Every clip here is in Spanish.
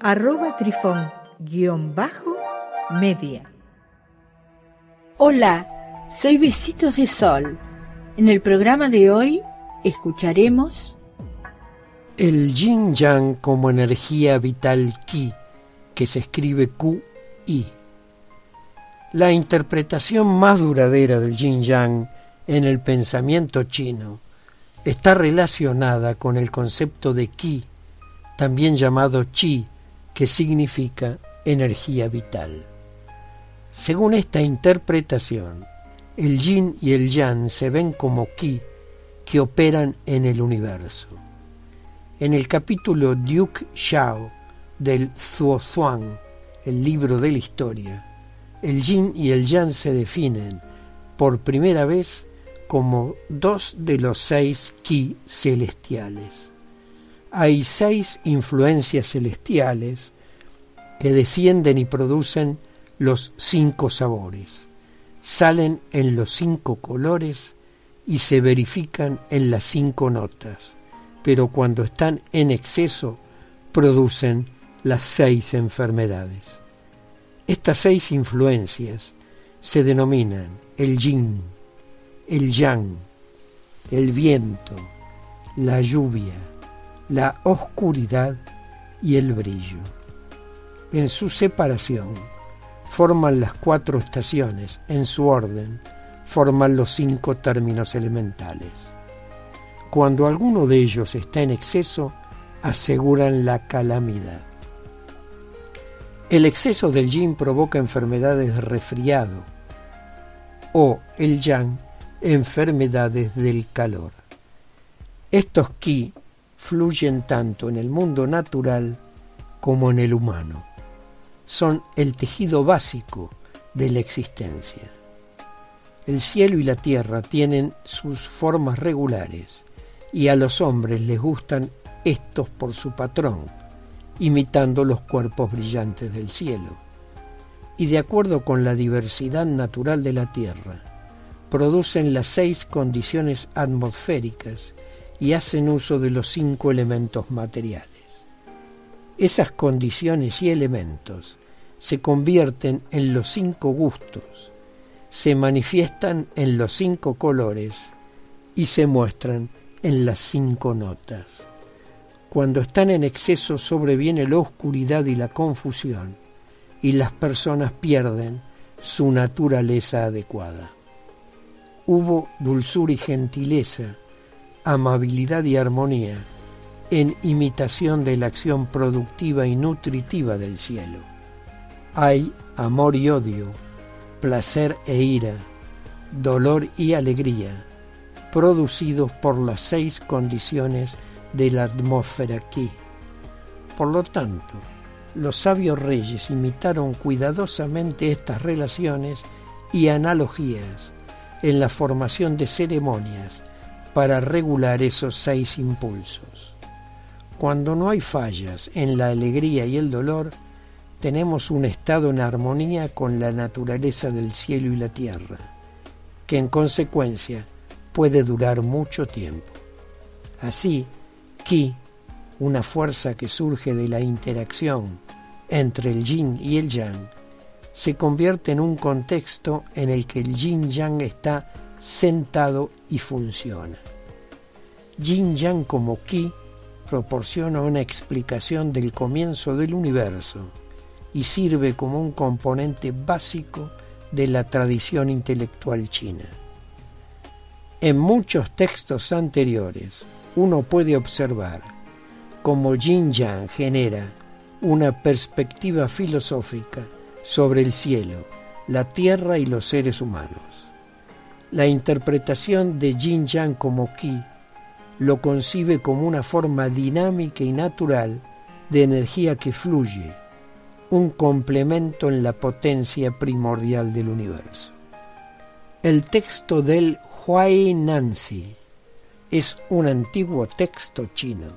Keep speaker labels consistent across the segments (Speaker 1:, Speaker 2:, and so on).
Speaker 1: arroba trifón-media.
Speaker 2: Hola, soy Besitos de Sol. En el programa de hoy escucharemos
Speaker 3: el yin yang como energía vital ki, que se escribe Q-I. La interpretación más duradera del yin yang en el pensamiento chino está relacionada con el concepto de ki, también llamado chi, que significa energía vital. Según esta interpretación, el yin y el yang se ven como ki que operan en el universo. En el capítulo Duke Xiao del Zuozuan, el libro de la historia, el yin y el yang se definen por primera vez como dos de los seis ki celestiales. Hay seis influencias celestiales que descienden y producen los cinco sabores, salen en los cinco colores y se verifican en las cinco notas, pero cuando están en exceso producen las seis enfermedades. Estas seis influencias se denominan el yin, el yang, el viento, la lluvia, la oscuridad y el brillo. En su separación forman las cuatro estaciones, en su orden forman los cinco términos elementales. Cuando alguno de ellos está en exceso, aseguran la calamidad. El exceso del yin provoca enfermedades de resfriado o el yang enfermedades del calor. Estos ki fluyen tanto en el mundo natural como en el humano. Son el tejido básico de la existencia. El cielo y la tierra tienen sus formas regulares y a los hombres les gustan estos por su patrón, imitando los cuerpos brillantes del cielo. Y de acuerdo con la diversidad natural de la tierra, producen las seis condiciones atmosféricas y hacen uso de los cinco elementos materiales. Esas condiciones y elementos se convierten en los cinco gustos, se manifiestan en los cinco colores y se muestran en las cinco notas. Cuando están en exceso sobreviene la oscuridad y la confusión y las personas pierden su naturaleza adecuada. Hubo dulzura y gentileza amabilidad y armonía, en imitación de la acción productiva y nutritiva del cielo. Hay amor y odio, placer e ira, dolor y alegría, producidos por las seis condiciones de la atmósfera aquí. Por lo tanto, los sabios reyes imitaron cuidadosamente estas relaciones y analogías en la formación de ceremonias para regular esos seis impulsos. Cuando no hay fallas en la alegría y el dolor, tenemos un estado en armonía con la naturaleza del cielo y la tierra, que en consecuencia puede durar mucho tiempo. Así, Ki, una fuerza que surge de la interacción entre el yin y el yang, se convierte en un contexto en el que el yin yang está sentado y funciona. Yin Yang como Ki proporciona una explicación del comienzo del universo y sirve como un componente básico de la tradición intelectual china. En muchos textos anteriores uno puede observar cómo Yin Yang genera una perspectiva filosófica sobre el cielo, la tierra y los seres humanos. La interpretación de Yin Yang como Qi lo concibe como una forma dinámica y natural de energía que fluye, un complemento en la potencia primordial del universo. El texto del Huai Nanzi es un antiguo texto chino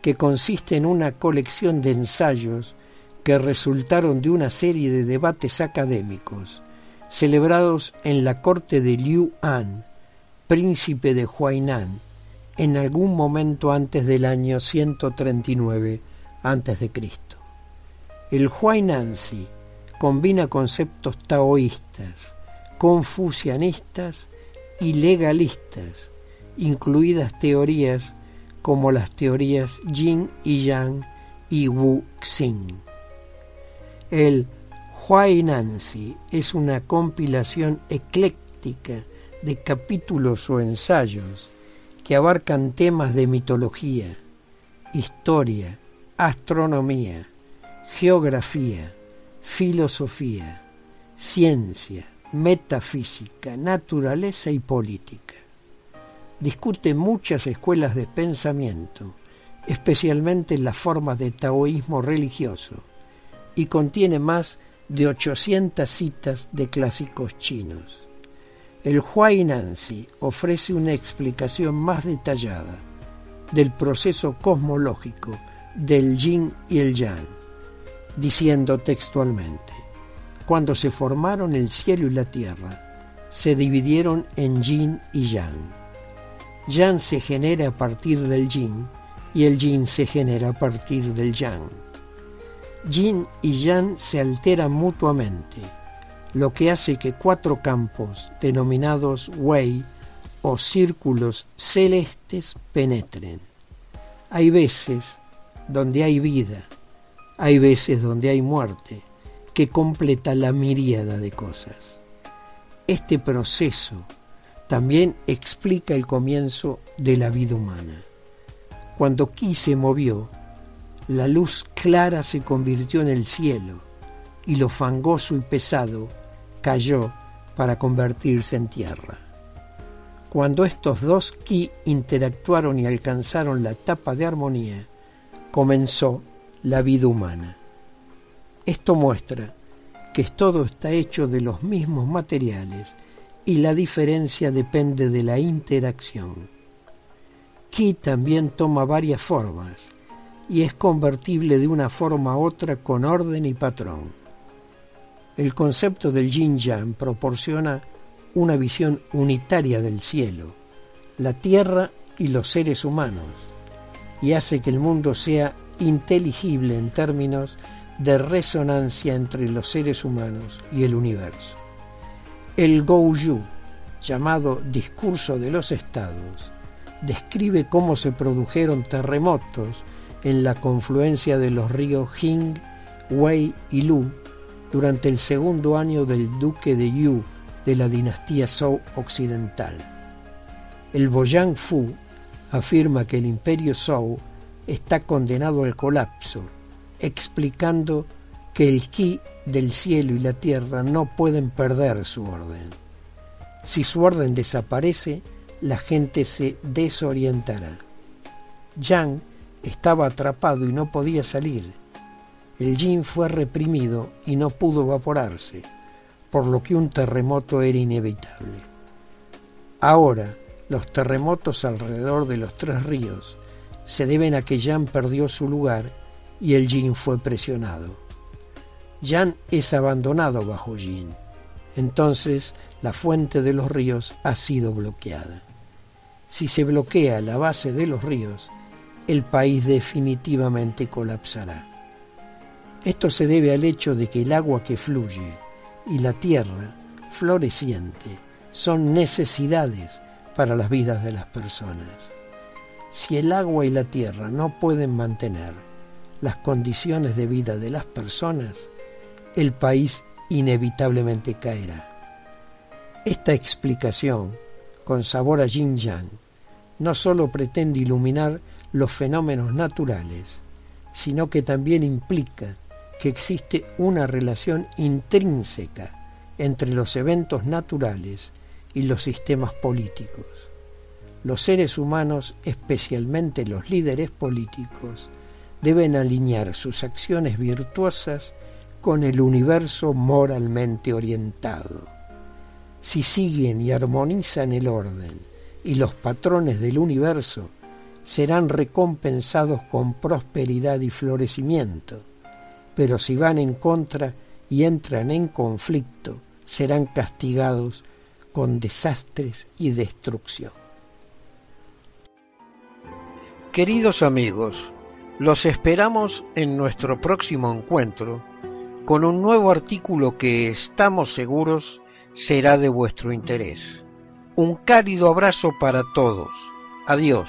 Speaker 3: que consiste en una colección de ensayos que resultaron de una serie de debates académicos celebrados en la corte de Liu An, príncipe de Huainan, en algún momento antes del año 139 a.C. El Huainanzi combina conceptos taoístas, confucianistas y legalistas, incluidas teorías como las teorías Yin y Yang y Wu Xing. El Huainanzi es una compilación ecléctica de capítulos o ensayos que abarcan temas de mitología, historia, astronomía, geografía, filosofía, ciencia, metafísica, naturaleza y política. Discute muchas escuelas de pensamiento, especialmente las formas de taoísmo religioso, y contiene más de 800 citas de clásicos chinos. El Huainanzi ofrece una explicación más detallada del proceso cosmológico del yin y el yang, diciendo textualmente, cuando se formaron el cielo y la tierra, se dividieron en yin y yang. Yang se genera a partir del yin y el yin se genera a partir del yang. Yin y yang se alteran mutuamente lo que hace que cuatro campos denominados Wei o círculos celestes penetren. Hay veces donde hay vida, hay veces donde hay muerte, que completa la miríada de cosas. Este proceso también explica el comienzo de la vida humana. Cuando Ki se movió, la luz clara se convirtió en el cielo y lo fangoso y pesado cayó para convertirse en tierra. Cuando estos dos ki interactuaron y alcanzaron la etapa de armonía, comenzó la vida humana. Esto muestra que todo está hecho de los mismos materiales y la diferencia depende de la interacción. Ki también toma varias formas y es convertible de una forma a otra con orden y patrón. El concepto del yin yang proporciona una visión unitaria del cielo, la tierra y los seres humanos, y hace que el mundo sea inteligible en términos de resonancia entre los seres humanos y el universo. El Yu, llamado Discurso de los Estados, describe cómo se produjeron terremotos en la confluencia de los ríos Jing, Wei y Lu durante el segundo año del duque de Yu de la dinastía Zhou occidental. El Boyang Fu afirma que el imperio Zhou está condenado al colapso, explicando que el ki del cielo y la tierra no pueden perder su orden. Si su orden desaparece, la gente se desorientará. Yang estaba atrapado y no podía salir, el yin fue reprimido y no pudo evaporarse, por lo que un terremoto era inevitable. Ahora, los terremotos alrededor de los tres ríos se deben a que Yan perdió su lugar y el yin fue presionado. Yan es abandonado bajo yin. Entonces la fuente de los ríos ha sido bloqueada. Si se bloquea la base de los ríos, el país definitivamente colapsará. Esto se debe al hecho de que el agua que fluye y la tierra floreciente son necesidades para las vidas de las personas. Si el agua y la tierra no pueden mantener las condiciones de vida de las personas, el país inevitablemente caerá. Esta explicación, con sabor a yin yang, no sólo pretende iluminar los fenómenos naturales, sino que también implica que existe una relación intrínseca entre los eventos naturales y los sistemas políticos. Los seres humanos, especialmente los líderes políticos, deben alinear sus acciones virtuosas con el universo moralmente orientado. Si siguen y armonizan el orden y los patrones del universo, serán recompensados con prosperidad y florecimiento, pero si van en contra y entran en conflicto, serán castigados con desastres y destrucción.
Speaker 4: Queridos amigos, los esperamos en nuestro próximo encuentro con un nuevo artículo que estamos seguros será de vuestro interés. Un cálido abrazo para todos. Adiós.